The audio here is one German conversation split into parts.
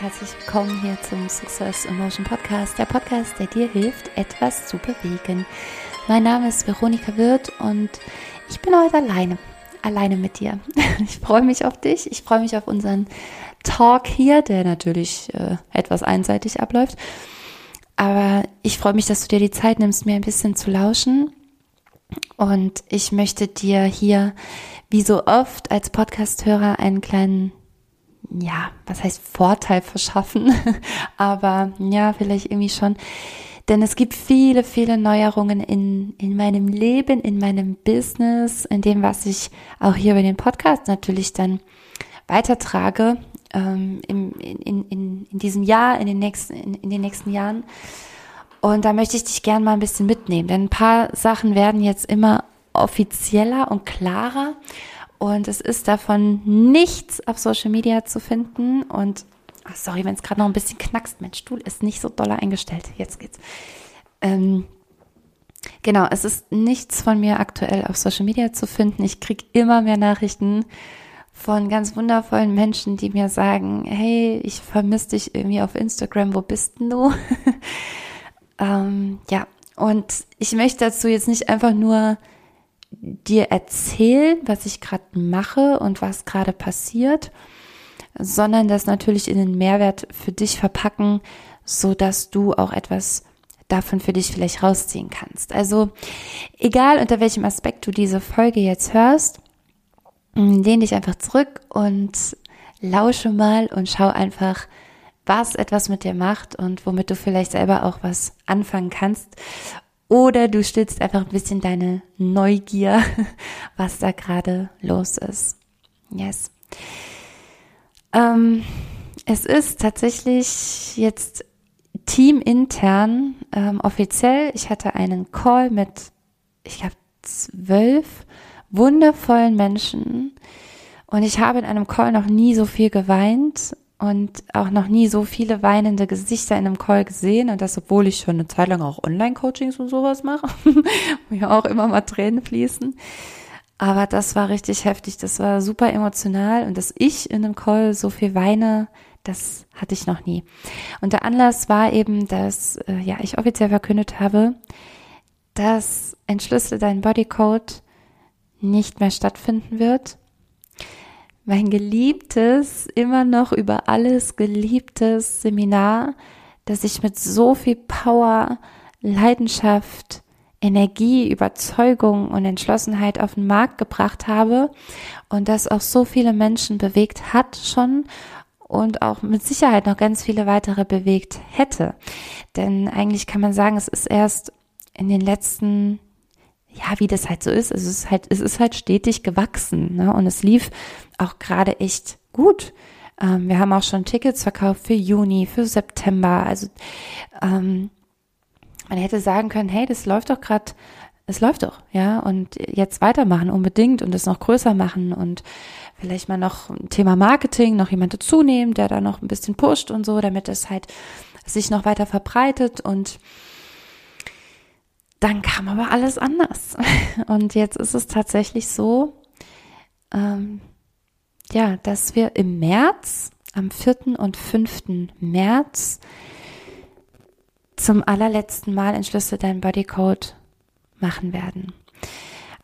Herzlich willkommen hier zum Success Emotion Podcast, der Podcast, der dir hilft, etwas zu bewegen. Mein Name ist Veronika Wirth und ich bin heute alleine, alleine mit dir. Ich freue mich auf dich, ich freue mich auf unseren Talk hier, der natürlich äh, etwas einseitig abläuft. Aber ich freue mich, dass du dir die Zeit nimmst, mir ein bisschen zu lauschen. Und ich möchte dir hier, wie so oft als Podcasthörer, einen kleinen ja, was heißt Vorteil verschaffen, aber ja, vielleicht irgendwie schon. Denn es gibt viele, viele Neuerungen in, in meinem Leben, in meinem Business, in dem, was ich auch hier über den Podcast natürlich dann weitertrage, ähm, im, in, in, in diesem Jahr, in den nächsten, in, in den nächsten Jahren. Und da möchte ich dich gerne mal ein bisschen mitnehmen, denn ein paar Sachen werden jetzt immer offizieller und klarer. Und es ist davon nichts auf Social Media zu finden. Und ach, sorry, wenn es gerade noch ein bisschen knackst. Mein Stuhl ist nicht so doll eingestellt. Jetzt geht's. Ähm, genau, es ist nichts von mir aktuell auf Social Media zu finden. Ich kriege immer mehr Nachrichten von ganz wundervollen Menschen, die mir sagen, hey, ich vermisse dich irgendwie auf Instagram, wo bist denn du? ähm, ja, und ich möchte dazu jetzt nicht einfach nur dir erzählen, was ich gerade mache und was gerade passiert, sondern das natürlich in den Mehrwert für dich verpacken, so dass du auch etwas davon für dich vielleicht rausziehen kannst. Also egal unter welchem Aspekt du diese Folge jetzt hörst, mm, lehn dich einfach zurück und lausche mal und schau einfach, was etwas mit dir macht und womit du vielleicht selber auch was anfangen kannst oder du stillst einfach ein bisschen deine Neugier, was da gerade los ist. Yes. Ähm, es ist tatsächlich jetzt teamintern ähm, offiziell. Ich hatte einen Call mit, ich glaube, zwölf wundervollen Menschen. Und ich habe in einem Call noch nie so viel geweint und auch noch nie so viele weinende Gesichter in einem Call gesehen und das, obwohl ich schon eine Zeit lang auch Online-Coachings und sowas mache, wo ja auch immer mal Tränen fließen. Aber das war richtig heftig, das war super emotional und dass ich in einem Call so viel weine, das hatte ich noch nie. Und der Anlass war eben, dass äh, ja ich offiziell verkündet habe, dass Entschlüssel dein Bodycode nicht mehr stattfinden wird mein geliebtes, immer noch über alles geliebtes Seminar, das ich mit so viel Power, Leidenschaft, Energie, Überzeugung und Entschlossenheit auf den Markt gebracht habe und das auch so viele Menschen bewegt hat schon und auch mit Sicherheit noch ganz viele weitere bewegt hätte. Denn eigentlich kann man sagen, es ist erst in den letzten ja, wie das halt so ist, es ist halt, es ist halt stetig gewachsen, ne? Und es lief auch gerade echt gut. Ähm, wir haben auch schon Tickets verkauft für Juni, für September. Also ähm, man hätte sagen können, hey, das läuft doch gerade, es läuft doch, ja, und jetzt weitermachen unbedingt und es noch größer machen und vielleicht mal noch ein Thema Marketing, noch jemand dazu der da noch ein bisschen pusht und so, damit es halt sich noch weiter verbreitet und dann kam aber alles anders. Und jetzt ist es tatsächlich so, ähm, ja, dass wir im März, am 4. und 5. März, zum allerletzten Mal Entschlüsse dein Bodycode machen werden.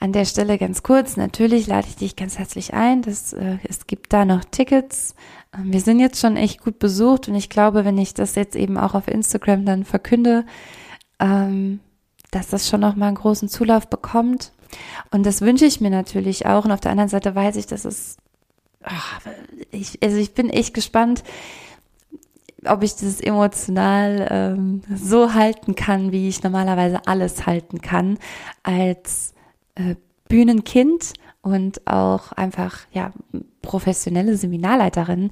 An der Stelle ganz kurz, natürlich lade ich dich ganz herzlich ein. Das, äh, es gibt da noch Tickets. Ähm, wir sind jetzt schon echt gut besucht und ich glaube, wenn ich das jetzt eben auch auf Instagram dann verkünde, ähm, dass das schon noch mal einen großen Zulauf bekommt. Und das wünsche ich mir natürlich auch. Und auf der anderen Seite weiß ich, dass es, ach, ich, also ich bin echt gespannt, ob ich das emotional ähm, so halten kann, wie ich normalerweise alles halten kann als äh, Bühnenkind und auch einfach ja professionelle Seminarleiterin.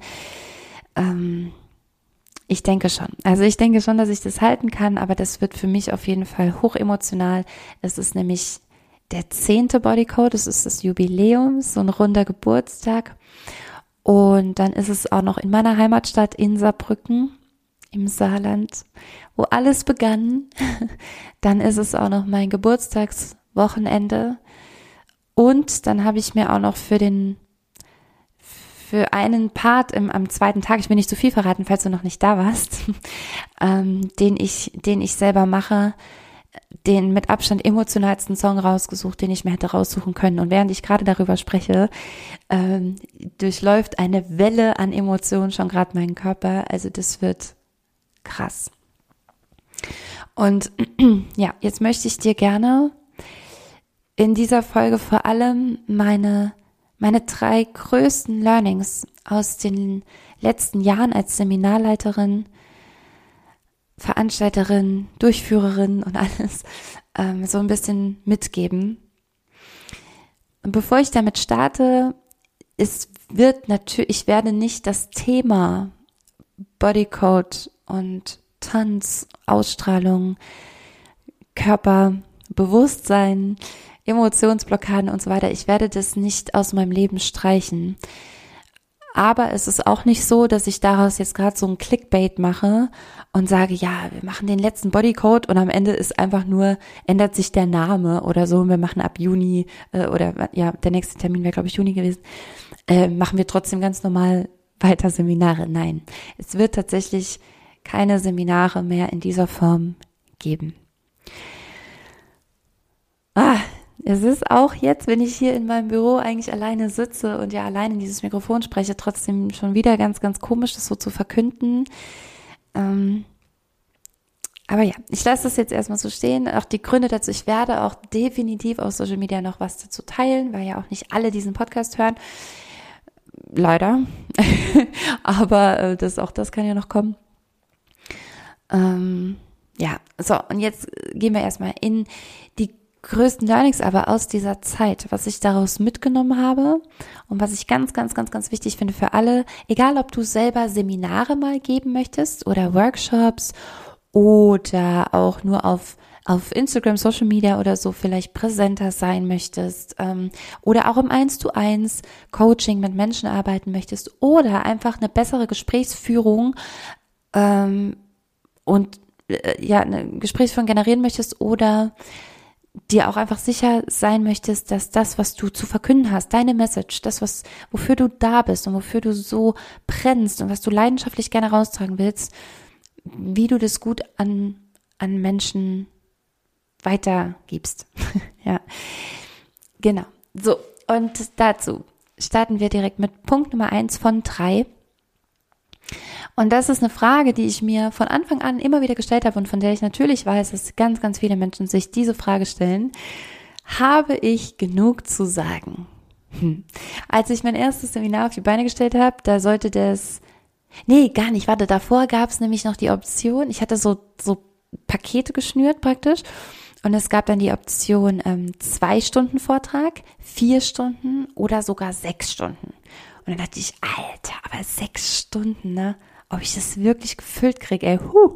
Ähm, ich denke schon. Also ich denke schon, dass ich das halten kann, aber das wird für mich auf jeden Fall hochemotional. Es ist nämlich der zehnte Bodycode, es ist das Jubiläum, so ein runder Geburtstag. Und dann ist es auch noch in meiner Heimatstadt in Saarbrücken im Saarland, wo alles begann. Dann ist es auch noch mein Geburtstagswochenende. Und dann habe ich mir auch noch für den für einen Part im, am zweiten Tag, ich will nicht zu viel verraten, falls du noch nicht da warst, ähm, den ich, den ich selber mache, den mit Abstand emotionalsten Song rausgesucht, den ich mir hätte raussuchen können. Und während ich gerade darüber spreche, ähm, durchläuft eine Welle an Emotionen schon gerade meinen Körper. Also das wird krass. Und ja, jetzt möchte ich dir gerne in dieser Folge vor allem meine, meine drei größten Learnings aus den letzten Jahren als Seminarleiterin Veranstalterin, Durchführerin und alles ähm, so ein bisschen mitgeben. Und bevor ich damit starte, es wird natürlich, ich werde nicht das Thema Bodycode und Tanz, Ausstrahlung, Körperbewusstsein, Emotionsblockaden und so weiter, ich werde das nicht aus meinem Leben streichen. Aber es ist auch nicht so, dass ich daraus jetzt gerade so ein Clickbait mache und sage, ja, wir machen den letzten Bodycode und am Ende ist einfach nur, ändert sich der Name oder so und wir machen ab Juni äh, oder ja, der nächste Termin wäre, glaube ich, Juni gewesen, äh, machen wir trotzdem ganz normal weiter Seminare. Nein, es wird tatsächlich keine Seminare mehr in dieser Form geben. Ah, es ist auch jetzt, wenn ich hier in meinem Büro eigentlich alleine sitze und ja allein in dieses Mikrofon spreche, trotzdem schon wieder ganz, ganz komisch, das so zu verkünden. Ähm, aber ja, ich lasse das jetzt erstmal so stehen. Auch die Gründe dazu, ich werde auch definitiv auf Social Media noch was dazu teilen, weil ja auch nicht alle diesen Podcast hören. Leider. aber äh, das, auch das kann ja noch kommen. Ähm, ja, so, und jetzt gehen wir erstmal in die größten Learnings aber aus dieser Zeit, was ich daraus mitgenommen habe und was ich ganz, ganz, ganz, ganz wichtig finde für alle, egal ob du selber Seminare mal geben möchtest oder Workshops oder auch nur auf auf Instagram, Social Media oder so vielleicht präsenter sein möchtest ähm, oder auch im 1 zu 1 Coaching mit Menschen arbeiten möchtest oder einfach eine bessere Gesprächsführung ähm, und äh, ja, eine Gesprächsführung generieren möchtest oder dir auch einfach sicher sein möchtest, dass das, was du zu verkünden hast, deine Message, das, was, wofür du da bist und wofür du so brennst und was du leidenschaftlich gerne raustragen willst, wie du das gut an, an Menschen weitergibst. ja. Genau. So. Und dazu starten wir direkt mit Punkt Nummer eins von drei. Und das ist eine Frage, die ich mir von Anfang an immer wieder gestellt habe und von der ich natürlich weiß, dass ganz, ganz viele Menschen sich diese Frage stellen. Habe ich genug zu sagen? Hm. Als ich mein erstes Seminar auf die Beine gestellt habe, da sollte das, nee, gar nicht, warte, davor gab es nämlich noch die Option, ich hatte so, so Pakete geschnürt praktisch und es gab dann die Option ähm, zwei Stunden Vortrag, vier Stunden oder sogar sechs Stunden. Und dann dachte ich, Alter, aber sechs Stunden, ne? Ob ich das wirklich gefüllt kriege, ey, huh.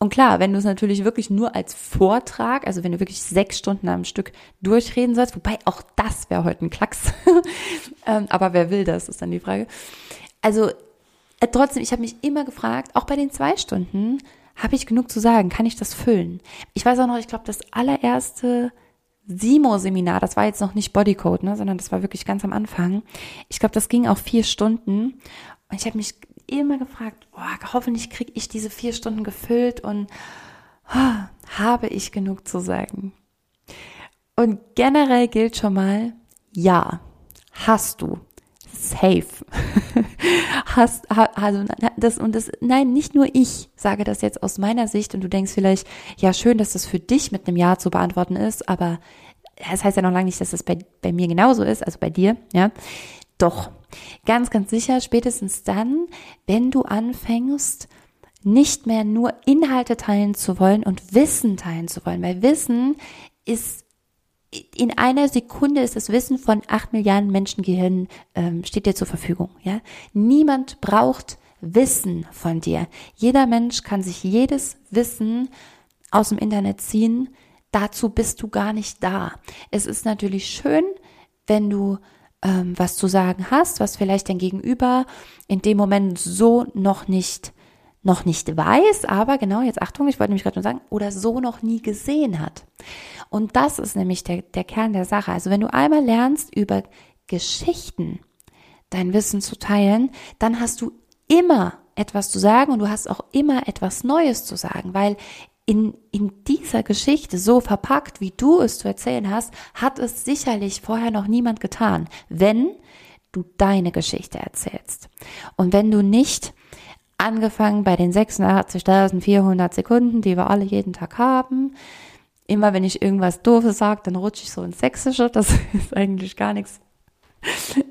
Und klar, wenn du es natürlich wirklich nur als Vortrag, also wenn du wirklich sechs Stunden am Stück durchreden sollst, wobei auch das wäre heute ein Klacks. ähm, aber wer will das, ist dann die Frage. Also äh, trotzdem, ich habe mich immer gefragt, auch bei den zwei Stunden, habe ich genug zu sagen? Kann ich das füllen? Ich weiß auch noch, ich glaube, das allererste Simo-Seminar, das war jetzt noch nicht Bodycode, ne, sondern das war wirklich ganz am Anfang. Ich glaube, das ging auch vier Stunden. Und ich habe mich immer gefragt, oh, hoffentlich kriege ich diese vier Stunden gefüllt und oh, habe ich genug zu sagen. Und generell gilt schon mal, ja, hast du. Safe. hast, also, das, und das, nein, nicht nur ich sage das jetzt aus meiner Sicht und du denkst vielleicht, ja, schön, dass das für dich mit einem Ja zu beantworten ist, aber das heißt ja noch lange nicht, dass das bei, bei mir genauso ist, also bei dir, ja. Doch, ganz, ganz sicher, spätestens dann, wenn du anfängst, nicht mehr nur Inhalte teilen zu wollen und Wissen teilen zu wollen, weil Wissen ist in einer Sekunde ist das Wissen von acht Milliarden Menschengehirn ähm, steht dir zur Verfügung. Ja, niemand braucht Wissen von dir. Jeder Mensch kann sich jedes Wissen aus dem Internet ziehen. Dazu bist du gar nicht da. Es ist natürlich schön, wenn du ähm, was zu sagen hast, was vielleicht dein Gegenüber in dem Moment so noch nicht noch nicht weiß, aber genau, jetzt Achtung, ich wollte nämlich gerade nur sagen, oder so noch nie gesehen hat. Und das ist nämlich der, der Kern der Sache. Also wenn du einmal lernst über Geschichten, dein Wissen zu teilen, dann hast du immer etwas zu sagen und du hast auch immer etwas Neues zu sagen, weil in, in dieser Geschichte so verpackt, wie du es zu erzählen hast, hat es sicherlich vorher noch niemand getan, wenn du deine Geschichte erzählst. Und wenn du nicht angefangen bei den 86.400 Sekunden, die wir alle jeden Tag haben, immer wenn ich irgendwas Doofes sage, dann rutsche ich so ins Sächsische, das ist eigentlich gar nichts,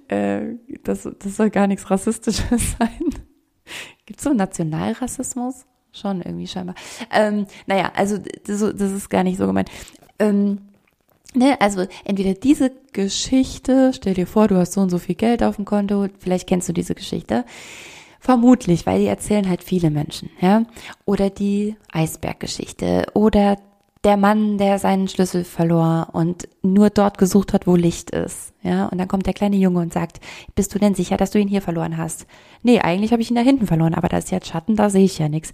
äh, das, das soll gar nichts Rassistisches sein. Gibt es so Nationalrassismus? Schon irgendwie scheinbar. Ähm, naja, also das, ist gar nicht so gemeint. Ähm, ne, also entweder diese Geschichte, stell dir vor, du hast so und so viel Geld auf dem Konto, vielleicht kennst du diese Geschichte. Vermutlich, weil die erzählen halt viele Menschen, ja. Oder die Eisberggeschichte oder der Mann, der seinen Schlüssel verlor und nur dort gesucht hat, wo Licht ist. Ja, und dann kommt der kleine Junge und sagt, bist du denn sicher, dass du ihn hier verloren hast? Nee, eigentlich habe ich ihn da hinten verloren, aber da ist jetzt Schatten, da sehe ich ja nichts.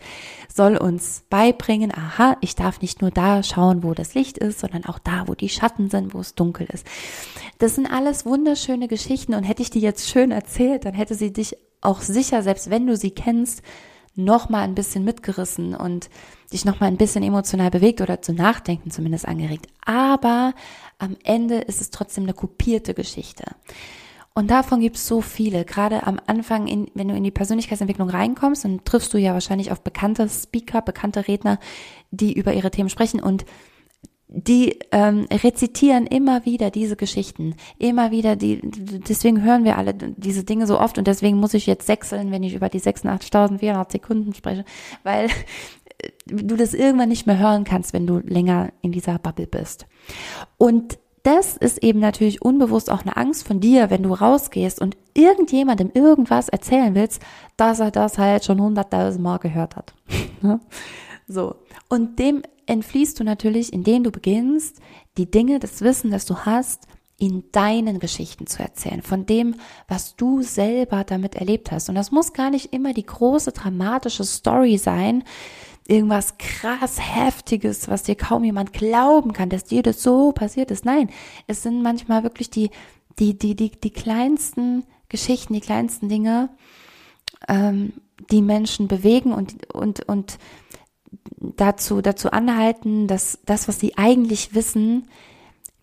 Soll uns beibringen, aha, ich darf nicht nur da schauen, wo das Licht ist, sondern auch da, wo die Schatten sind, wo es dunkel ist. Das sind alles wunderschöne Geschichten und hätte ich die jetzt schön erzählt, dann hätte sie dich auch sicher, selbst wenn du sie kennst, noch mal ein bisschen mitgerissen und dich noch mal ein bisschen emotional bewegt oder zu nachdenken zumindest angeregt. Aber am Ende ist es trotzdem eine kopierte Geschichte. Und davon gibt es so viele. Gerade am Anfang, in, wenn du in die Persönlichkeitsentwicklung reinkommst, dann triffst du ja wahrscheinlich auf bekannte Speaker, bekannte Redner, die über ihre Themen sprechen und die ähm, rezitieren immer wieder diese Geschichten, immer wieder die, deswegen hören wir alle diese Dinge so oft und deswegen muss ich jetzt sechseln, wenn ich über die 86.400 Sekunden spreche, weil du das irgendwann nicht mehr hören kannst, wenn du länger in dieser Bubble bist. Und das ist eben natürlich unbewusst auch eine Angst von dir, wenn du rausgehst und irgendjemandem irgendwas erzählen willst, dass er das halt schon hunderttausend Mal gehört hat. Ne? so. Und dem entfliehst du natürlich, indem du beginnst, die Dinge, das Wissen, das du hast, in deinen Geschichten zu erzählen, von dem, was du selber damit erlebt hast. Und das muss gar nicht immer die große dramatische Story sein, irgendwas krass heftiges, was dir kaum jemand glauben kann, dass dir das so passiert ist. Nein, es sind manchmal wirklich die die die die die kleinsten Geschichten, die kleinsten Dinge, ähm, die Menschen bewegen und und und dazu, dazu anhalten, dass das, was sie eigentlich wissen,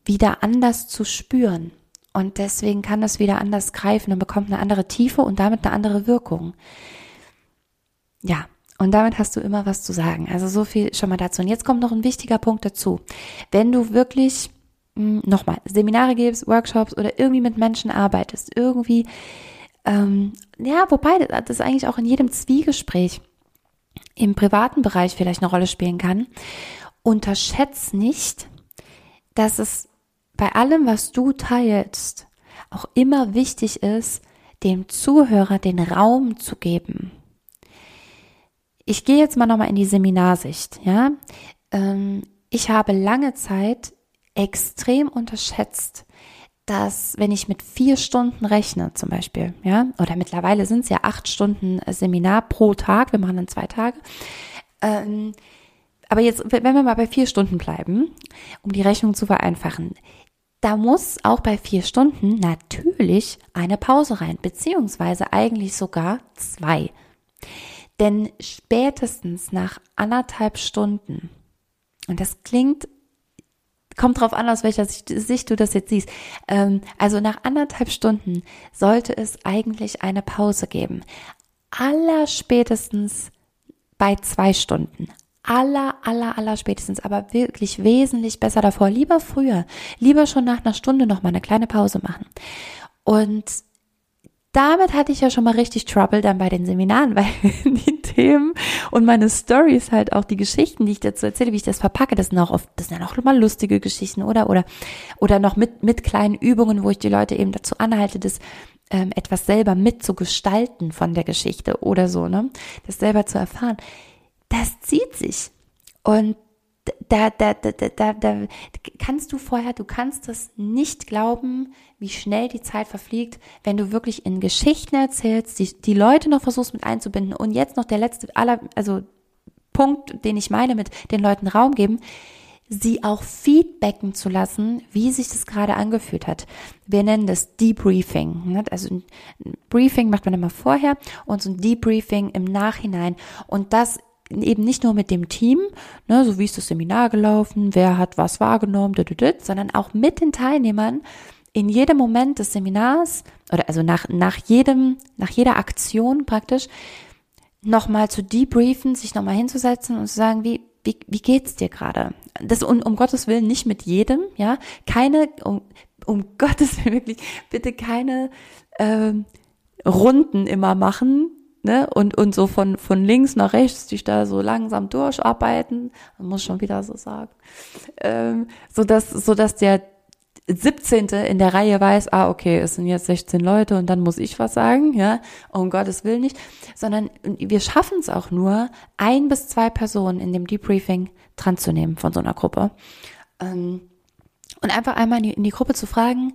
wieder anders zu spüren. Und deswegen kann das wieder anders greifen und bekommt eine andere Tiefe und damit eine andere Wirkung. Ja, und damit hast du immer was zu sagen. Also so viel schon mal dazu. Und jetzt kommt noch ein wichtiger Punkt dazu. Wenn du wirklich hm, nochmal Seminare gibst, Workshops oder irgendwie mit Menschen arbeitest, irgendwie, ähm, ja, wobei das eigentlich auch in jedem Zwiegespräch im privaten Bereich vielleicht eine Rolle spielen kann, unterschätz nicht, dass es bei allem, was du teilst, auch immer wichtig ist, dem Zuhörer den Raum zu geben. Ich gehe jetzt mal nochmal in die Seminarsicht, ja. Ähm, ich habe lange Zeit extrem unterschätzt, dass wenn ich mit vier Stunden rechne zum Beispiel, ja, oder mittlerweile sind es ja acht Stunden Seminar pro Tag, wir machen dann zwei Tage, ähm, aber jetzt, wenn wir mal bei vier Stunden bleiben, um die Rechnung zu vereinfachen, da muss auch bei vier Stunden natürlich eine Pause rein, beziehungsweise eigentlich sogar zwei. Denn spätestens nach anderthalb Stunden, und das klingt kommt drauf an, aus welcher Sicht, du das jetzt siehst. Ähm, also nach anderthalb Stunden sollte es eigentlich eine Pause geben. Aller spätestens bei zwei Stunden. Aller, aller, aller spätestens, aber wirklich wesentlich besser davor. Lieber früher, lieber schon nach einer Stunde noch mal eine kleine Pause machen. Und damit hatte ich ja schon mal richtig Trouble dann bei den Seminaren, weil die Themen und meine Stories halt auch die Geschichten, die ich dazu erzähle, wie ich das verpacke, das sind auch oft, das sind ja auch mal lustige Geschichten, oder? Oder, oder noch mit, mit kleinen Übungen, wo ich die Leute eben dazu anhalte, das ähm, etwas selber mitzugestalten von der Geschichte oder so, ne? Das selber zu erfahren. Das zieht sich. Und da, da, da, da, da kannst du vorher, du kannst es nicht glauben, wie schnell die Zeit verfliegt, wenn du wirklich in Geschichten erzählst, die, die Leute noch versuchst mit einzubinden und jetzt noch der letzte aller, also Punkt, den ich meine mit den Leuten Raum geben. sie auch feedbacken zu lassen, wie sich das gerade angefühlt hat. Wir nennen das Debriefing. Ne? Also ein Briefing macht man immer vorher und so ein Debriefing im Nachhinein. Und das eben nicht nur mit dem Team, ne, so wie ist das Seminar gelaufen, wer hat was wahrgenommen, sondern auch mit den Teilnehmern in jedem Moment des Seminars oder also nach, nach jedem, nach jeder Aktion praktisch nochmal zu debriefen, sich nochmal hinzusetzen und zu sagen, wie, wie, wie geht's dir gerade? Das um, um Gottes Willen nicht mit jedem, ja. Keine, um, um Gottes Willen wirklich, bitte keine ähm, Runden immer machen, ne? Und, und so von, von links nach rechts dich da so langsam durcharbeiten, man muss schon wieder so sagen, ähm, so dass, so dass der 17. in der Reihe weiß, ah, okay, es sind jetzt 16 Leute und dann muss ich was sagen, ja, um Gottes Willen nicht, sondern wir schaffen es auch nur, ein bis zwei Personen in dem Debriefing dran zu nehmen von so einer Gruppe. Ähm, und einfach einmal in die Gruppe zu fragen,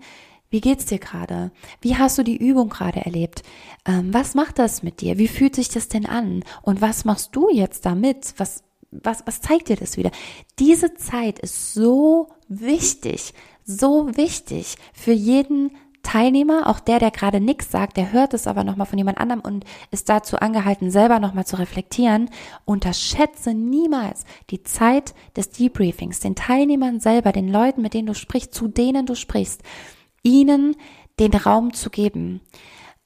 wie geht's dir gerade? Wie hast du die Übung gerade erlebt? Ähm, was macht das mit dir? Wie fühlt sich das denn an? Und was machst du jetzt damit? Was, was, was zeigt dir das wieder? Diese Zeit ist so wichtig, so wichtig für jeden Teilnehmer, auch der, der gerade nichts sagt, der hört es aber nochmal von jemand anderem und ist dazu angehalten, selber nochmal zu reflektieren. Unterschätze niemals die Zeit des Debriefings, den Teilnehmern selber, den Leuten, mit denen du sprichst, zu denen du sprichst, ihnen den Raum zu geben,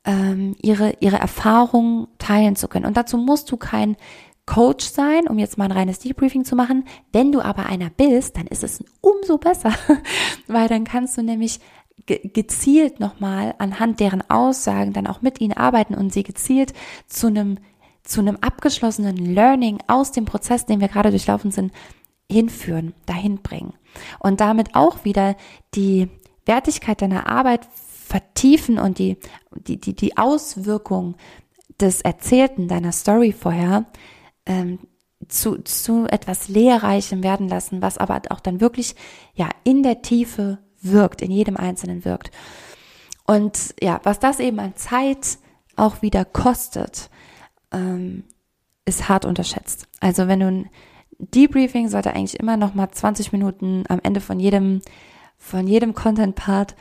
ähm, ihre, ihre Erfahrungen teilen zu können. Und dazu musst du kein Coach sein, um jetzt mal ein reines Debriefing zu machen. Wenn du aber einer bist, dann ist es umso besser, weil dann kannst du nämlich gezielt nochmal anhand deren Aussagen dann auch mit ihnen arbeiten und sie gezielt zu einem zu einem abgeschlossenen Learning aus dem Prozess, den wir gerade durchlaufen sind, hinführen, dahin bringen und damit auch wieder die Wertigkeit deiner Arbeit vertiefen und die die die die Auswirkung des Erzählten deiner Story vorher ähm, zu, zu etwas Lehrreichem werden lassen, was aber auch dann wirklich ja in der Tiefe wirkt, in jedem Einzelnen wirkt. Und ja, was das eben an Zeit auch wieder kostet, ähm, ist hart unterschätzt. Also wenn du ein Debriefing sollte eigentlich immer noch mal 20 Minuten am Ende von jedem von jedem Content Part,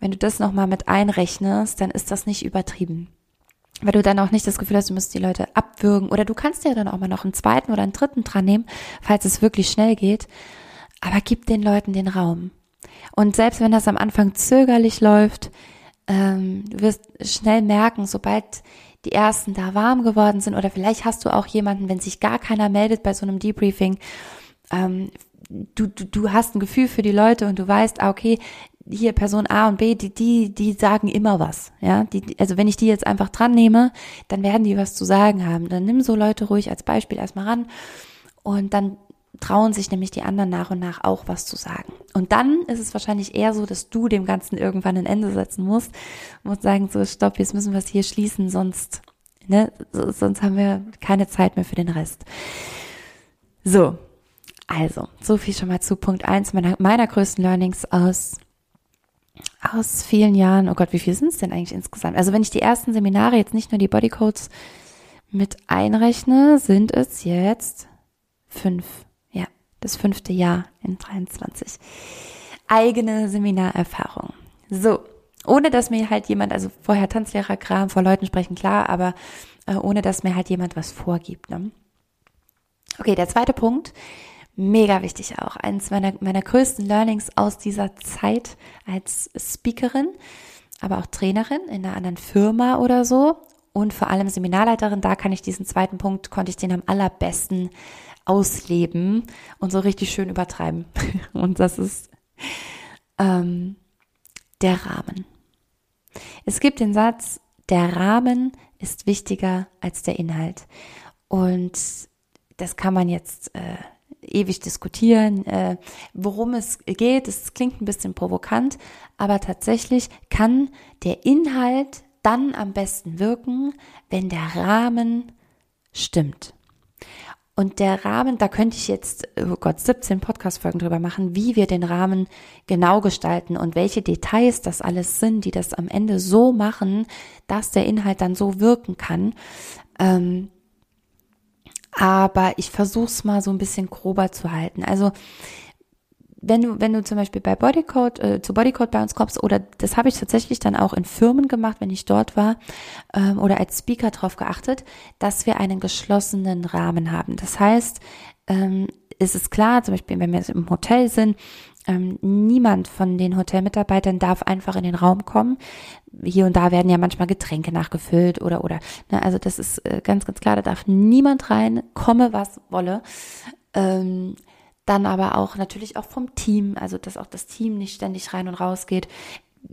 wenn du das noch mal mit einrechnest, dann ist das nicht übertrieben weil du dann auch nicht das Gefühl hast, du musst die Leute abwürgen oder du kannst ja dann auch mal noch einen zweiten oder einen dritten dran nehmen, falls es wirklich schnell geht. Aber gib den Leuten den Raum. Und selbst wenn das am Anfang zögerlich läuft, ähm, du wirst schnell merken, sobald die ersten da warm geworden sind oder vielleicht hast du auch jemanden, wenn sich gar keiner meldet bei so einem Debriefing, ähm, du, du, du hast ein Gefühl für die Leute und du weißt, ah, okay, hier Person A und B, die, die, die sagen immer was, ja. Die, also wenn ich die jetzt einfach dran nehme, dann werden die was zu sagen haben. Dann nimm so Leute ruhig als Beispiel erstmal ran und dann trauen sich nämlich die anderen nach und nach auch was zu sagen. Und dann ist es wahrscheinlich eher so, dass du dem Ganzen irgendwann ein Ende setzen musst, musst sagen, so stopp, jetzt müssen wir es hier schließen, sonst, ne, sonst haben wir keine Zeit mehr für den Rest. So. Also, so viel schon mal zu Punkt eins meiner, meiner größten Learnings aus aus vielen Jahren, oh Gott, wie viel sind es denn eigentlich insgesamt? Also wenn ich die ersten Seminare jetzt nicht nur die Bodycodes mit einrechne, sind es jetzt fünf. Ja, das fünfte Jahr in 23. Eigene Seminarerfahrung. So, ohne dass mir halt jemand, also vorher Tanzlehrerkram, vor Leuten sprechen, klar, aber äh, ohne dass mir halt jemand was vorgibt. Ne? Okay, der zweite Punkt mega wichtig auch. Eines meiner, meiner größten Learnings aus dieser Zeit als Speakerin, aber auch Trainerin in einer anderen Firma oder so und vor allem Seminarleiterin. Da kann ich diesen zweiten Punkt, konnte ich den am allerbesten ausleben und so richtig schön übertreiben. Und das ist ähm, der Rahmen. Es gibt den Satz, der Rahmen ist wichtiger als der Inhalt. Und das kann man jetzt äh, ewig diskutieren, äh, worum es geht. Es klingt ein bisschen provokant, aber tatsächlich kann der Inhalt dann am besten wirken, wenn der Rahmen stimmt. Und der Rahmen, da könnte ich jetzt, oh Gott, 17 Podcast-Folgen drüber machen, wie wir den Rahmen genau gestalten und welche Details das alles sind, die das am Ende so machen, dass der Inhalt dann so wirken kann. Ähm, aber ich versuche es mal so ein bisschen grober zu halten. Also wenn du, wenn du zum Beispiel bei Bodycode, äh, zu Bodycode bei uns kommst, oder das habe ich tatsächlich dann auch in Firmen gemacht, wenn ich dort war, ähm, oder als Speaker darauf geachtet, dass wir einen geschlossenen Rahmen haben. Das heißt, ähm, ist es klar, zum Beispiel, wenn wir im Hotel sind, ähm, niemand von den Hotelmitarbeitern darf einfach in den Raum kommen. Hier und da werden ja manchmal Getränke nachgefüllt oder oder. Ne, also das ist äh, ganz ganz klar, da darf niemand rein, komme was wolle. Ähm, dann aber auch natürlich auch vom Team, also dass auch das Team nicht ständig rein und raus geht.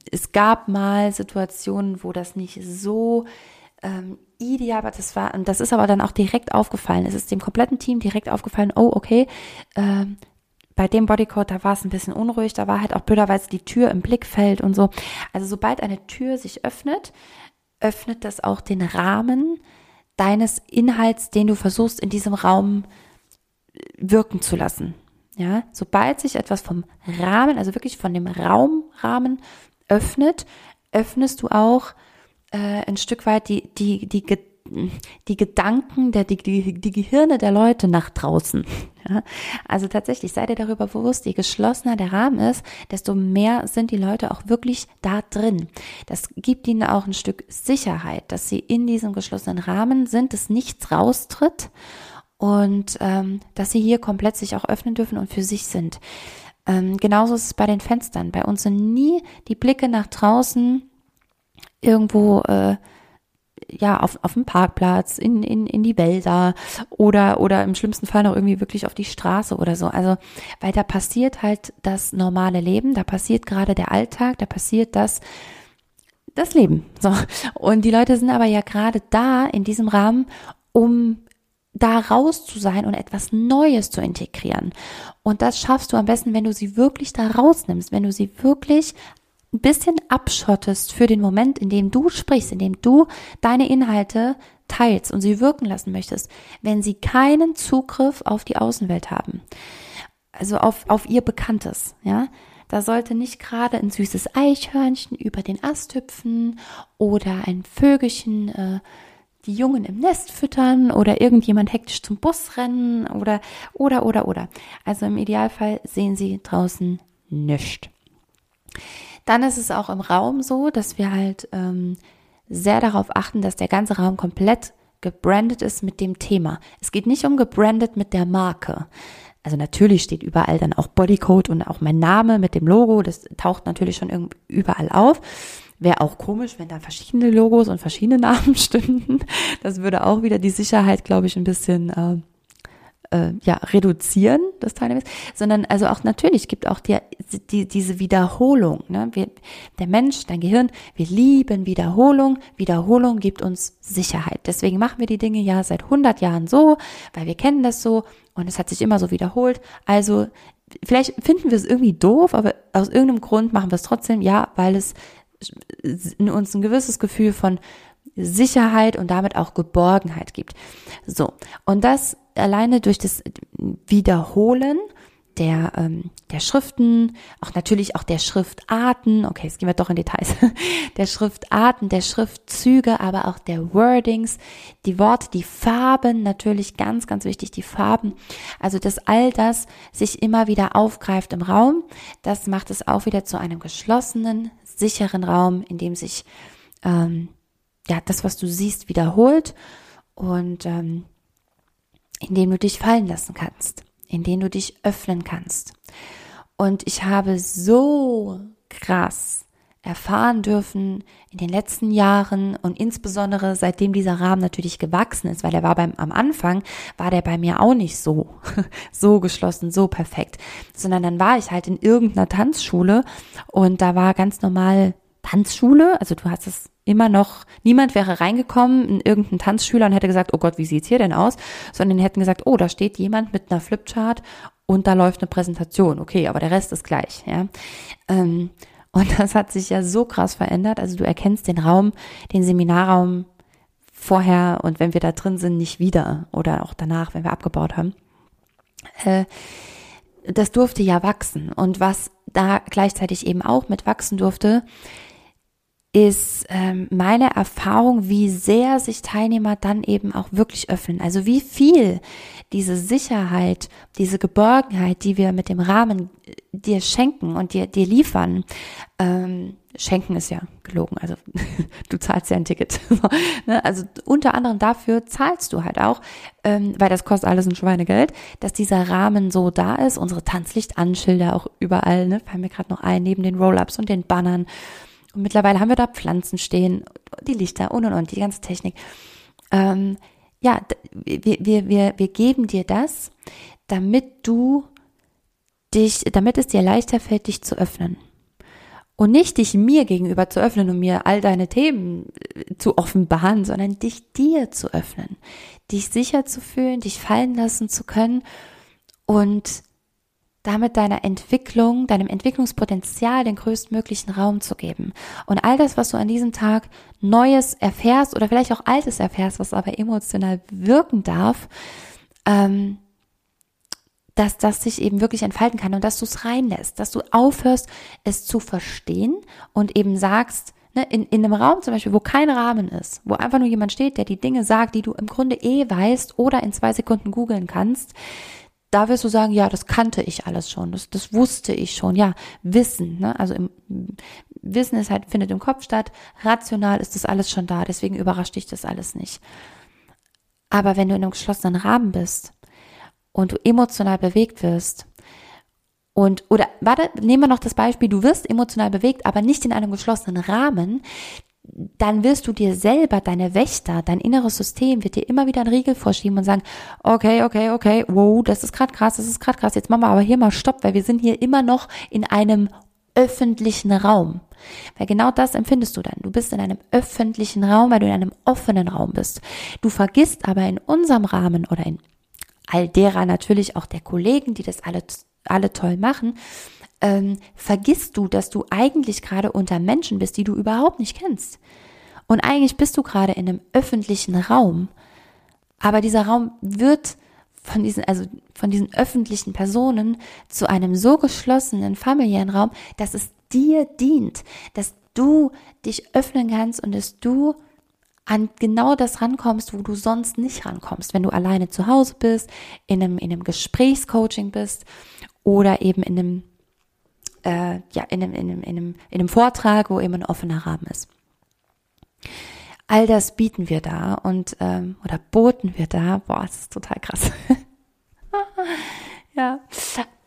Es gab mal Situationen, wo das nicht so ähm, ideal, aber das war, und das ist aber dann auch direkt aufgefallen. Es ist dem kompletten Team direkt aufgefallen, oh, okay, ähm, bei dem Bodycode, da war es ein bisschen unruhig, da war halt auch blöderweise die Tür im Blickfeld und so. Also sobald eine Tür sich öffnet, öffnet das auch den Rahmen deines Inhalts, den du versuchst in diesem Raum wirken zu lassen. Ja, sobald sich etwas vom Rahmen, also wirklich von dem Raumrahmen öffnet, öffnest du auch äh, ein Stück weit die, die, die, die Gedanken, der, die, die, die Gehirne der Leute nach draußen. Ja? Also tatsächlich, sei dir darüber bewusst, je geschlossener der Rahmen ist, desto mehr sind die Leute auch wirklich da drin. Das gibt ihnen auch ein Stück Sicherheit, dass sie in diesem geschlossenen Rahmen sind, dass nichts raustritt und ähm, dass sie hier komplett sich auch öffnen dürfen und für sich sind. Ähm, genauso ist es bei den Fenstern. Bei uns sind nie die Blicke nach draußen irgendwo äh, ja, auf, auf dem Parkplatz, in, in, in die Wälder oder, oder im schlimmsten Fall noch irgendwie wirklich auf die Straße oder so. Also, weil da passiert halt das normale Leben, da passiert gerade der Alltag, da passiert das, das Leben. So. Und die Leute sind aber ja gerade da in diesem Rahmen, um da raus zu sein und etwas Neues zu integrieren. Und das schaffst du am besten, wenn du sie wirklich da rausnimmst, wenn du sie wirklich ein bisschen abschottest für den Moment, in dem du sprichst, in dem du deine Inhalte teilst und sie wirken lassen möchtest, wenn sie keinen Zugriff auf die Außenwelt haben. Also auf, auf ihr Bekanntes, ja. Da sollte nicht gerade ein süßes Eichhörnchen über den Ast hüpfen oder ein Vögelchen äh, die Jungen im Nest füttern oder irgendjemand hektisch zum Bus rennen oder oder oder oder. Also im Idealfall sehen sie draußen nichts. Dann ist es auch im Raum so, dass wir halt ähm, sehr darauf achten, dass der ganze Raum komplett gebrandet ist mit dem Thema. Es geht nicht um gebrandet mit der Marke. Also natürlich steht überall dann auch Bodycode und auch mein Name mit dem Logo. Das taucht natürlich schon überall auf. Wäre auch komisch, wenn da verschiedene Logos und verschiedene Namen stünden. Das würde auch wieder die Sicherheit, glaube ich, ein bisschen äh, äh, ja, reduzieren, das Teilnehmens, sondern also auch natürlich gibt auch die, die, diese Wiederholung. Ne? Wir, der Mensch, dein Gehirn, wir lieben Wiederholung. Wiederholung gibt uns Sicherheit. Deswegen machen wir die Dinge ja seit 100 Jahren so, weil wir kennen das so und es hat sich immer so wiederholt. Also vielleicht finden wir es irgendwie doof, aber aus irgendeinem Grund machen wir es trotzdem, ja, weil es in uns ein gewisses Gefühl von Sicherheit und damit auch Geborgenheit gibt. So, und das alleine durch das Wiederholen der, ähm, der Schriften, auch natürlich auch der Schriftarten, okay, jetzt gehen wir doch in Details, der Schriftarten, der Schriftzüge, aber auch der Wordings, die Worte, die Farben, natürlich ganz, ganz wichtig, die Farben, also dass all das sich immer wieder aufgreift im Raum, das macht es auch wieder zu einem geschlossenen, sicheren Raum, in dem sich ähm, ja das, was du siehst, wiederholt. Und ähm, in dem du dich fallen lassen kannst, in dem du dich öffnen kannst. Und ich habe so krass erfahren dürfen in den letzten Jahren und insbesondere seitdem dieser Rahmen natürlich gewachsen ist, weil er war beim am Anfang war der bei mir auch nicht so so geschlossen, so perfekt, sondern dann war ich halt in irgendeiner Tanzschule und da war ganz normal Tanzschule, also du hast es immer noch, niemand wäre reingekommen in irgendeinen Tanzschüler und hätte gesagt, oh Gott, wie sieht's hier denn aus? Sondern die hätten gesagt, oh, da steht jemand mit einer Flipchart und da läuft eine Präsentation. Okay, aber der Rest ist gleich, ja. Ähm, und das hat sich ja so krass verändert. Also du erkennst den Raum, den Seminarraum vorher und wenn wir da drin sind, nicht wieder oder auch danach, wenn wir abgebaut haben. Äh, das durfte ja wachsen. Und was da gleichzeitig eben auch mit wachsen durfte, ist ähm, meine Erfahrung, wie sehr sich Teilnehmer dann eben auch wirklich öffnen. Also wie viel diese Sicherheit, diese Geborgenheit, die wir mit dem Rahmen äh, dir schenken und dir, dir liefern, ähm, schenken ist ja gelogen, also du zahlst ja ein Ticket. Ne? also unter anderem dafür zahlst du halt auch, ähm, weil das kostet alles ein Schweinegeld, dass dieser Rahmen so da ist, unsere Tanzlichtanschilder auch überall, ne, fallen mir gerade noch ein, neben den Roll-Ups und den Bannern. Und mittlerweile haben wir da Pflanzen stehen, die Lichter und und und, die ganze Technik. Ähm, ja, wir, wir, wir, wir geben dir das, damit du dich, damit es dir leichter fällt, dich zu öffnen. Und nicht dich mir gegenüber zu öffnen und mir all deine Themen äh, zu offenbaren, sondern dich dir zu öffnen, dich sicher zu fühlen, dich fallen lassen zu können und damit deiner Entwicklung, deinem Entwicklungspotenzial den größtmöglichen Raum zu geben. Und all das, was du an diesem Tag Neues erfährst oder vielleicht auch Altes erfährst, was aber emotional wirken darf, ähm, dass das sich eben wirklich entfalten kann und dass du es reinlässt, dass du aufhörst, es zu verstehen und eben sagst, ne, in, in einem Raum zum Beispiel, wo kein Rahmen ist, wo einfach nur jemand steht, der die Dinge sagt, die du im Grunde eh weißt oder in zwei Sekunden googeln kannst, da wirst du sagen, ja, das kannte ich alles schon, das, das wusste ich schon, ja, Wissen, ne? also im, Wissen ist halt, findet im Kopf statt, rational ist das alles schon da, deswegen überrascht dich das alles nicht. Aber wenn du in einem geschlossenen Rahmen bist und du emotional bewegt wirst, und, oder, warte, nehmen wir noch das Beispiel, du wirst emotional bewegt, aber nicht in einem geschlossenen Rahmen, dann wirst du dir selber, deine Wächter, dein inneres System wird dir immer wieder einen Riegel vorschieben und sagen, okay, okay, okay, wow, das ist gerade krass, das ist gerade krass, jetzt machen wir aber hier mal Stopp, weil wir sind hier immer noch in einem öffentlichen Raum. Weil genau das empfindest du dann. Du bist in einem öffentlichen Raum, weil du in einem offenen Raum bist. Du vergisst aber in unserem Rahmen oder in all derer natürlich auch der Kollegen, die das alle, alle toll machen, ähm, vergisst du, dass du eigentlich gerade unter Menschen bist, die du überhaupt nicht kennst. Und eigentlich bist du gerade in einem öffentlichen Raum. Aber dieser Raum wird von diesen, also von diesen öffentlichen Personen zu einem so geschlossenen familiären Raum, dass es dir dient, dass du dich öffnen kannst und dass du an genau das rankommst, wo du sonst nicht rankommst, wenn du alleine zu Hause bist, in einem, in einem Gesprächscoaching bist oder eben in einem äh, ja, in einem, in, einem, in, einem, in einem Vortrag, wo eben ein offener Rahmen ist. All das bieten wir da und ähm, oder boten wir da. Boah, das ist total krass. ja,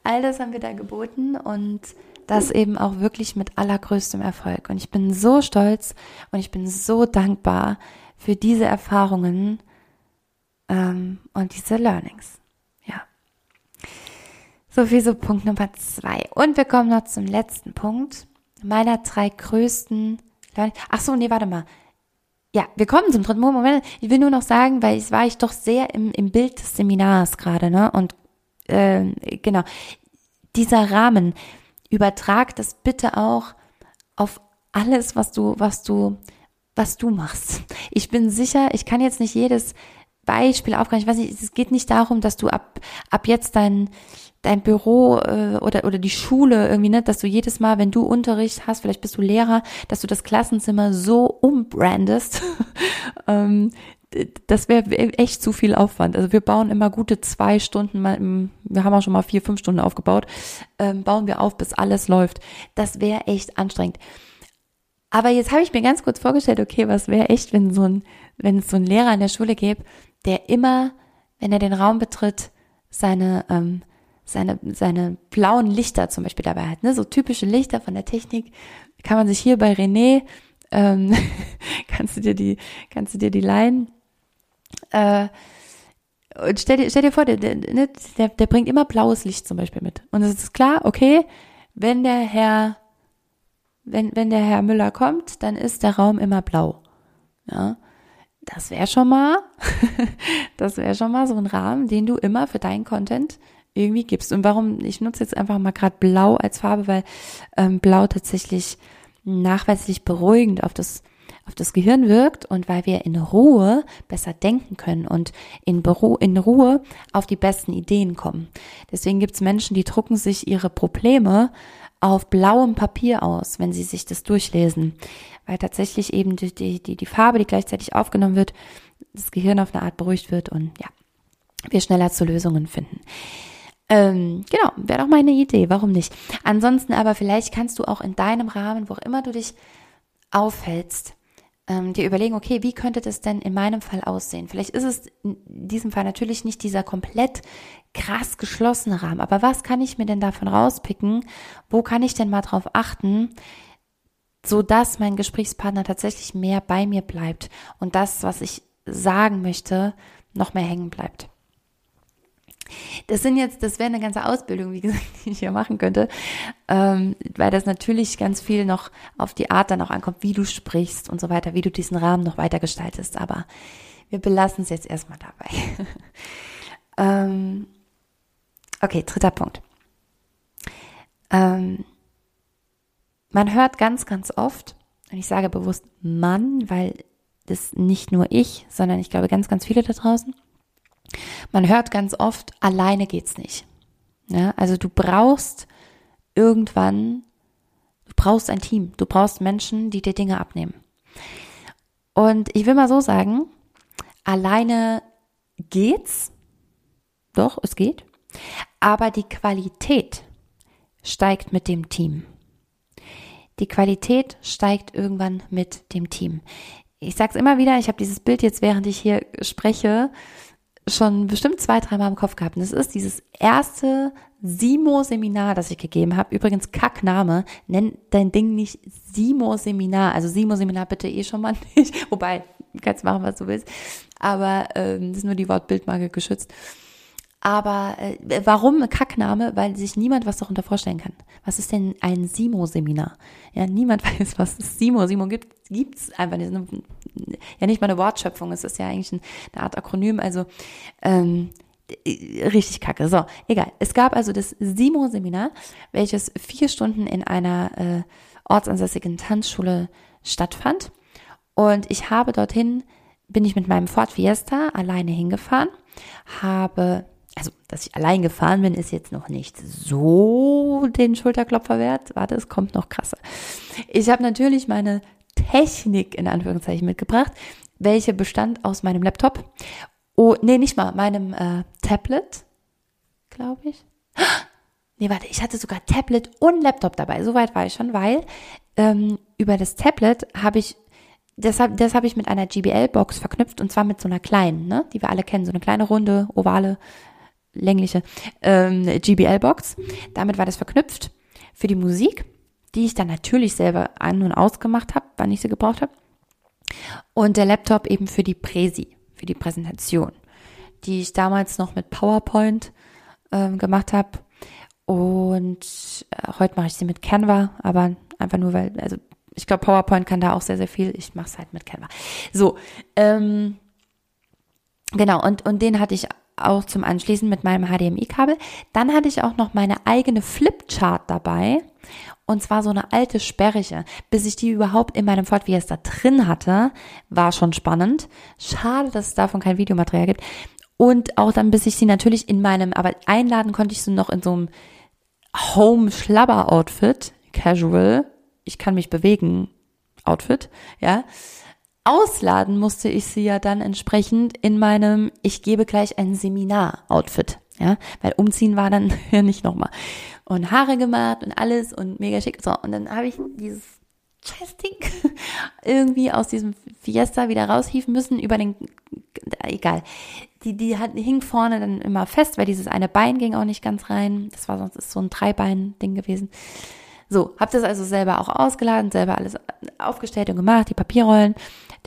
all das haben wir da geboten und das eben auch wirklich mit allergrößtem Erfolg. Und ich bin so stolz und ich bin so dankbar für diese Erfahrungen ähm, und diese Learnings. So viel so Punkt Nummer zwei. Und wir kommen noch zum letzten Punkt meiner drei größten. Ach so, nee, warte mal. Ja, wir kommen zum dritten Moment. Ich will nur noch sagen, weil es war ich doch sehr im, im Bild des Seminars gerade, ne? Und äh, genau, dieser Rahmen, übertrag das bitte auch auf alles, was du, was du, was du machst. Ich bin sicher, ich kann jetzt nicht jedes Beispiel aufgreifen. Ich weiß nicht, es geht nicht darum, dass du ab, ab jetzt dein, dein Büro äh, oder, oder die Schule irgendwie, ne, dass du jedes Mal, wenn du Unterricht hast, vielleicht bist du Lehrer, dass du das Klassenzimmer so umbrandest. ähm, das wäre echt zu viel Aufwand. Also wir bauen immer gute zwei Stunden, mal wir haben auch schon mal vier, fünf Stunden aufgebaut, ähm, bauen wir auf, bis alles läuft. Das wäre echt anstrengend. Aber jetzt habe ich mir ganz kurz vorgestellt, okay, was wäre echt, wenn so ein, wenn es so ein Lehrer in der Schule gäbe, der immer, wenn er den Raum betritt, seine ähm, seine, seine blauen Lichter zum Beispiel dabei hat, ne? so typische Lichter von der Technik, kann man sich hier bei René, ähm, kannst du dir die, kannst du dir die leihen, äh, und stell dir, stell dir vor, der, der, der, der bringt immer blaues Licht zum Beispiel mit. Und es ist klar, okay, wenn der Herr, wenn, wenn der Herr Müller kommt, dann ist der Raum immer blau. Ja, das wäre schon mal, das wäre schon mal so ein Rahmen, den du immer für deinen Content irgendwie gibst. Und warum, ich nutze jetzt einfach mal gerade Blau als Farbe, weil ähm, Blau tatsächlich nachweislich beruhigend auf das auf das Gehirn wirkt und weil wir in Ruhe besser denken können und in, Beru in Ruhe auf die besten Ideen kommen. Deswegen gibt es Menschen, die drucken sich ihre Probleme auf blauem Papier aus, wenn sie sich das durchlesen, weil tatsächlich eben die, die, die, die Farbe, die gleichzeitig aufgenommen wird, das Gehirn auf eine Art beruhigt wird und ja, wir schneller zu Lösungen finden. Ähm, genau, wäre doch meine Idee, warum nicht? Ansonsten aber vielleicht kannst du auch in deinem Rahmen, wo auch immer du dich aufhältst, ähm, dir überlegen, okay, wie könnte das denn in meinem Fall aussehen? Vielleicht ist es in diesem Fall natürlich nicht dieser komplett krass geschlossene Rahmen, aber was kann ich mir denn davon rauspicken? Wo kann ich denn mal drauf achten, so dass mein Gesprächspartner tatsächlich mehr bei mir bleibt und das, was ich sagen möchte, noch mehr hängen bleibt? Das sind jetzt, das wäre eine ganze Ausbildung, wie gesagt, die ich hier machen könnte, ähm, weil das natürlich ganz viel noch auf die Art dann auch ankommt, wie du sprichst und so weiter, wie du diesen Rahmen noch weiter gestaltest. Aber wir belassen es jetzt erstmal dabei. ähm, okay, dritter Punkt. Ähm, man hört ganz, ganz oft, und ich sage bewusst Mann, weil das nicht nur ich, sondern ich glaube ganz, ganz viele da draußen, man hört ganz oft, alleine geht's nicht. Ja, also du brauchst irgendwann, du brauchst ein Team, du brauchst Menschen, die dir Dinge abnehmen. Und ich will mal so sagen, alleine geht's, doch, es geht, aber die Qualität steigt mit dem Team. Die Qualität steigt irgendwann mit dem Team. Ich sag's immer wieder, ich habe dieses Bild jetzt, während ich hier spreche, schon bestimmt zwei, dreimal im Kopf gehabt. Und es ist dieses erste Simo-Seminar, das ich gegeben habe. Übrigens, Kackname. Nenn dein Ding nicht Simo-Seminar. Also Simo-Seminar bitte eh schon mal nicht. Wobei, kannst machen, was du willst. Aber ähm, das ist nur die Wortbildmarke geschützt. Aber äh, warum Kackname? Weil sich niemand was darunter vorstellen kann. Was ist denn ein Simo-Seminar? Ja, niemand weiß, was es Simo. Simo gibt gibt's einfach nicht. Ja, nicht mal eine Wortschöpfung. Es ist ja eigentlich eine Art Akronym. Also ähm, richtig kacke. So, egal. Es gab also das Simo-Seminar, welches vier Stunden in einer äh, ortsansässigen Tanzschule stattfand. Und ich habe dorthin, bin ich mit meinem Ford Fiesta alleine hingefahren, habe also, dass ich allein gefahren bin, ist jetzt noch nicht so den Schulterklopfer wert. Warte, es kommt noch krasser. Ich habe natürlich meine Technik in Anführungszeichen mitgebracht, welche bestand aus meinem Laptop. Oh, nee, nicht mal, meinem äh, Tablet, glaube ich. Nee, warte, ich hatte sogar Tablet und Laptop dabei. Soweit war ich schon, weil ähm, über das Tablet habe ich das habe das hab ich mit einer GBL-Box verknüpft und zwar mit so einer kleinen, ne, die wir alle kennen, so eine kleine runde, ovale längliche ähm, GBL-Box. Damit war das verknüpft für die Musik, die ich dann natürlich selber an- und ausgemacht habe, wann ich sie gebraucht habe. Und der Laptop eben für die Präsi, für die Präsentation, die ich damals noch mit PowerPoint ähm, gemacht habe. Und äh, heute mache ich sie mit Canva, aber einfach nur, weil, also ich glaube, PowerPoint kann da auch sehr, sehr viel. Ich mache es halt mit Canva. So, ähm, genau, und, und den hatte ich auch zum Anschließen mit meinem HDMI-Kabel. Dann hatte ich auch noch meine eigene Flipchart dabei. Und zwar so eine alte sperrige. Bis ich die überhaupt in meinem Ford Fiesta drin hatte, war schon spannend. Schade, dass es davon kein Videomaterial gibt. Und auch dann, bis ich sie natürlich in meinem, aber einladen konnte ich sie noch in so einem Home-Schlabber-Outfit, Casual, ich kann mich bewegen, Outfit, ja. Ausladen musste ich sie ja dann entsprechend in meinem Ich gebe gleich ein Seminar-Outfit. Ja, weil umziehen war dann ja nicht nochmal. Und Haare gemacht und alles und mega schick. So, und dann habe ich dieses Chesting irgendwie aus diesem Fiesta wieder raushieven müssen über den, egal. Die, die hat, hing vorne dann immer fest, weil dieses eine Bein ging auch nicht ganz rein. Das war sonst ist so ein Dreibein-Ding gewesen. So, habe das also selber auch ausgeladen, selber alles aufgestellt und gemacht, die Papierrollen,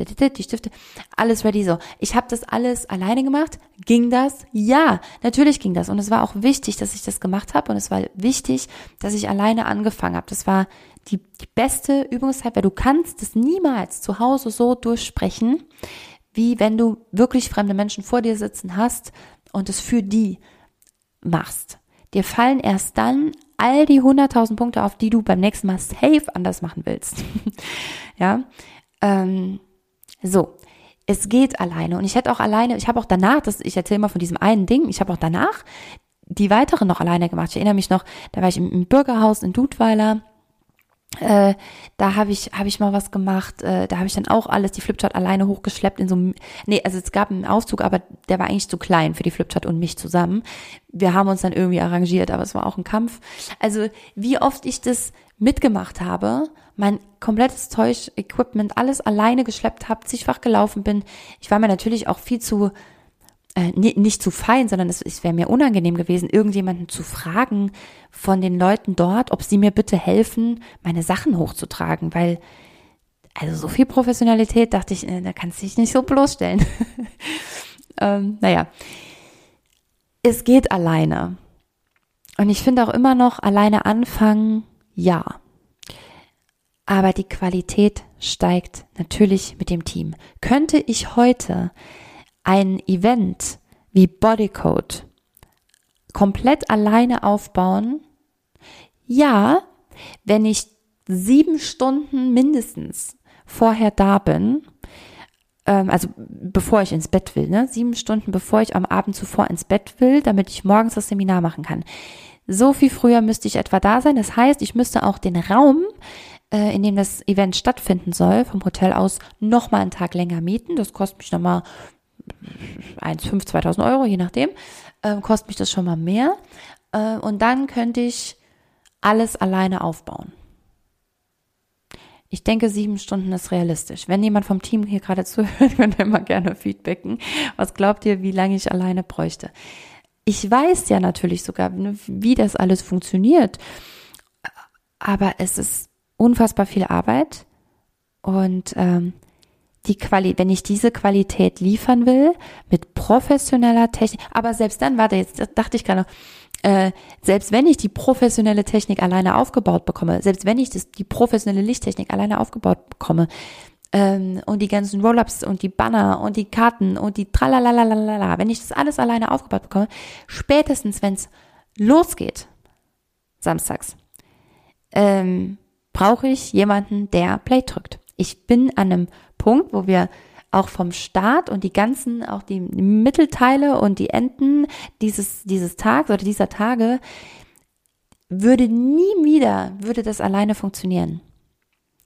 die Stifte, alles ready so. Ich habe das alles alleine gemacht. Ging das? Ja, natürlich ging das. Und es war auch wichtig, dass ich das gemacht habe. Und es war wichtig, dass ich alleine angefangen habe. Das war die, die beste Übungszeit, weil du kannst es niemals zu Hause so durchsprechen, wie wenn du wirklich fremde Menschen vor dir sitzen hast und es für die machst. Dir fallen erst dann all die 100.000 Punkte auf, die du beim nächsten Mal safe anders machen willst. ja, ähm, so. Es geht alleine und ich hätte auch alleine, ich habe auch danach, das, ich erzähle mal von diesem einen Ding, ich habe auch danach die weiteren noch alleine gemacht. Ich erinnere mich noch, da war ich im, im Bürgerhaus in Dudweiler. Äh, da habe ich habe ich mal was gemacht. Äh, da habe ich dann auch alles die Flipchart alleine hochgeschleppt in so einem. Nee, also es gab einen Aufzug, aber der war eigentlich zu klein für die Flipchart und mich zusammen. Wir haben uns dann irgendwie arrangiert, aber es war auch ein Kampf. Also wie oft ich das mitgemacht habe, mein komplettes Zeug-Equipment, alles alleine geschleppt habe, zigfach gelaufen bin. Ich war mir natürlich auch viel zu äh, nicht zu fein, sondern es, es wäre mir unangenehm gewesen, irgendjemanden zu fragen von den Leuten dort, ob sie mir bitte helfen, meine Sachen hochzutragen, weil also so viel Professionalität dachte ich, äh, da kannst du dich nicht so bloßstellen. ähm, naja, es geht alleine. Und ich finde auch immer noch, alleine anfangen, ja. Aber die Qualität steigt natürlich mit dem Team. Könnte ich heute ein Event wie Bodycode komplett alleine aufbauen? Ja, wenn ich sieben Stunden mindestens vorher da bin, ähm, also bevor ich ins Bett will, ne? sieben Stunden bevor ich am Abend zuvor ins Bett will, damit ich morgens das Seminar machen kann. So viel früher müsste ich etwa da sein. Das heißt, ich müsste auch den Raum, äh, in dem das Event stattfinden soll, vom Hotel aus nochmal einen Tag länger mieten. Das kostet mich nochmal 1,5, 2000 Euro, je nachdem, äh, kostet mich das schon mal mehr. Äh, und dann könnte ich alles alleine aufbauen. Ich denke, sieben Stunden ist realistisch. Wenn jemand vom Team hier gerade zuhört, könnt ihr immer gerne feedbacken. Was glaubt ihr, wie lange ich alleine bräuchte? Ich weiß ja natürlich sogar, wie das alles funktioniert. Aber es ist unfassbar viel Arbeit. Und ähm, die Quali wenn ich diese Qualität liefern will, mit professioneller Technik, aber selbst dann, warte, jetzt dachte ich gerade noch, äh, selbst wenn ich die professionelle Technik alleine aufgebaut bekomme, selbst wenn ich das, die professionelle Lichttechnik alleine aufgebaut bekomme, ähm, und die ganzen Roll-ups und die Banner und die Karten und die tralalalalala, wenn ich das alles alleine aufgebaut bekomme, spätestens wenn es losgeht, samstags, ähm, brauche ich jemanden, der Play drückt. Ich bin an einem Punkt, wo wir auch vom Start und die ganzen, auch die Mittelteile und die Enden dieses, dieses Tags oder dieser Tage, würde nie wieder, würde das alleine funktionieren.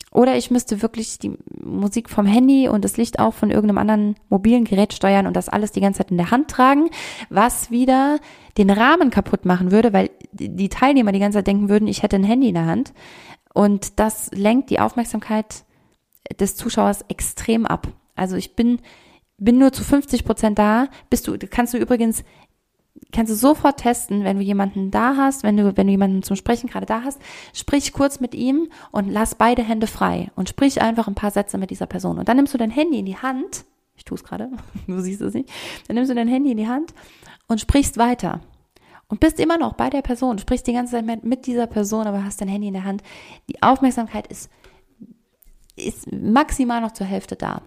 Oder ich müsste wirklich die Musik vom Handy und das Licht auch von irgendeinem anderen mobilen Gerät steuern und das alles die ganze Zeit in der Hand tragen, was wieder den Rahmen kaputt machen würde, weil die Teilnehmer die ganze Zeit denken würden, ich hätte ein Handy in der Hand. Und das lenkt die Aufmerksamkeit des Zuschauers extrem ab. Also ich bin, bin nur zu 50 Prozent da. Bist du, kannst du übrigens, kannst du sofort testen, wenn du jemanden da hast, wenn du, wenn du jemanden zum Sprechen gerade da hast, sprich kurz mit ihm und lass beide Hände frei und sprich einfach ein paar Sätze mit dieser Person. Und dann nimmst du dein Handy in die Hand. Ich tue es gerade, du siehst es nicht. Dann nimmst du dein Handy in die Hand und sprichst weiter und bist immer noch bei der Person, sprichst die ganze Zeit mit dieser Person, aber hast dein Handy in der Hand. Die Aufmerksamkeit ist ist maximal noch zur Hälfte da.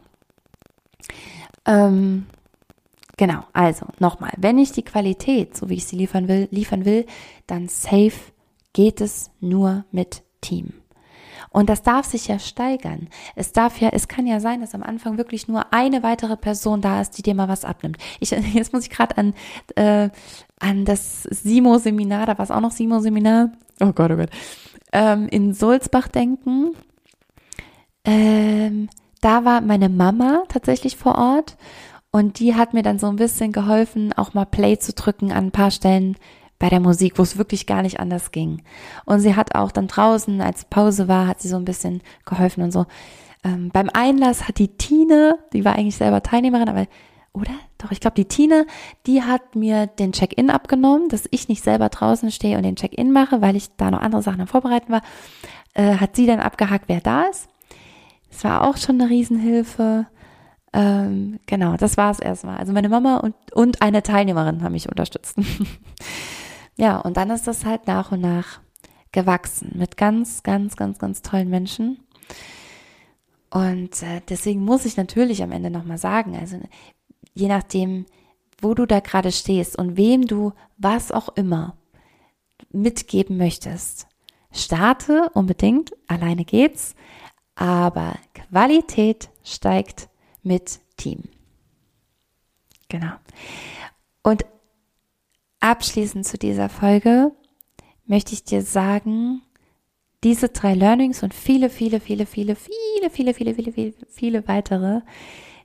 Ähm, genau, also nochmal, wenn ich die Qualität, so wie ich sie liefern will, liefern will, dann safe geht es nur mit Team. Und das darf sich ja steigern. Es darf ja, es kann ja sein, dass am Anfang wirklich nur eine weitere Person da ist, die dir mal was abnimmt. Ich, jetzt muss ich gerade an, äh, an das Simo-Seminar, da war es auch noch Simo-Seminar, oh Gott, oh Gott, ähm, in Sulzbach denken. Ähm, da war meine Mama tatsächlich vor Ort und die hat mir dann so ein bisschen geholfen, auch mal Play zu drücken an ein paar Stellen bei der Musik, wo es wirklich gar nicht anders ging. Und sie hat auch dann draußen, als Pause war, hat sie so ein bisschen geholfen und so. Ähm, beim Einlass hat die Tine, die war eigentlich selber Teilnehmerin, aber oder? Doch, ich glaube, die Tine, die hat mir den Check-in abgenommen, dass ich nicht selber draußen stehe und den Check-in mache, weil ich da noch andere Sachen am Vorbereiten war. Äh, hat sie dann abgehakt, wer da ist. Das war auch schon eine Riesenhilfe. Ähm, genau, das war es erstmal. Also meine Mama und, und eine Teilnehmerin haben mich unterstützt. ja, und dann ist das halt nach und nach gewachsen mit ganz, ganz, ganz, ganz tollen Menschen. Und äh, deswegen muss ich natürlich am Ende nochmal sagen, also je nachdem, wo du da gerade stehst und wem du was auch immer mitgeben möchtest, starte unbedingt, alleine geht's, aber Qualität steigt mit Team. Genau. Und abschließend zu dieser Folge möchte ich dir sagen, diese drei Learnings und viele, viele, viele, viele, viele, viele, viele, viele, viele, viele weitere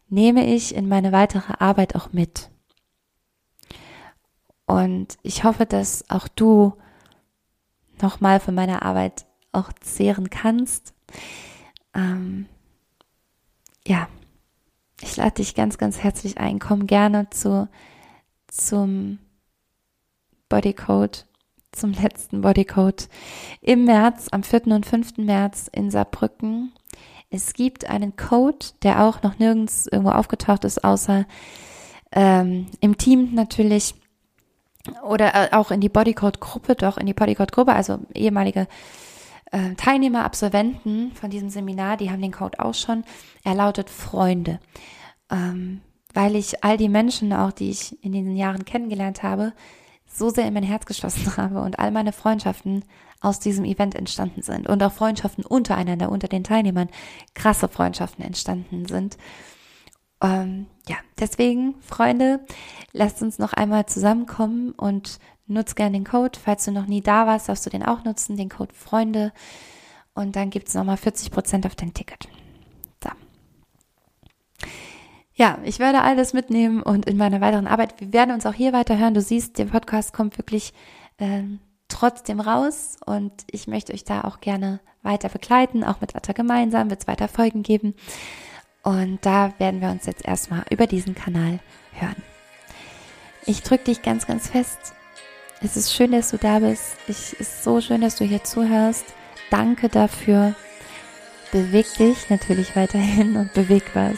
nehme ich in meine weitere Arbeit auch mit. Und ich hoffe, dass auch du nochmal von meiner Arbeit auch zehren kannst. Ähm, ja, ich lade dich ganz, ganz herzlich ein. Komm gerne zu, zum Bodycode, zum letzten Bodycode im März, am 4. und 5. März in Saarbrücken. Es gibt einen Code, der auch noch nirgends irgendwo aufgetaucht ist, außer ähm, im Team natürlich oder äh, auch in die Bodycode-Gruppe, doch in die Bodycode-Gruppe, also ehemalige äh, Teilnehmer, Absolventen von diesem Seminar, die haben den Code auch schon. Er lautet Freunde. Ähm, weil ich all die Menschen auch, die ich in diesen Jahren kennengelernt habe, so sehr in mein Herz geschlossen habe und all meine Freundschaften aus diesem Event entstanden sind und auch Freundschaften untereinander, unter den Teilnehmern, krasse Freundschaften entstanden sind. Ähm, ja, deswegen, Freunde, lasst uns noch einmal zusammenkommen und nutzt gerne den Code. Falls du noch nie da warst, darfst du den auch nutzen, den Code Freunde. Und dann gibt's nochmal 40 Prozent auf dein Ticket. So. Ja, ich werde alles mitnehmen und in meiner weiteren Arbeit, wir werden uns auch hier weiterhören. Du siehst, der Podcast kommt wirklich äh, trotzdem raus und ich möchte euch da auch gerne weiter begleiten, auch mit Atta gemeinsam, wird es weiter Folgen geben. Und da werden wir uns jetzt erstmal über diesen Kanal hören. Ich drücke dich ganz, ganz fest es ist schön, dass du da bist. Es ist so schön, dass du hier zuhörst. Danke dafür. Beweg dich natürlich weiterhin und beweg was.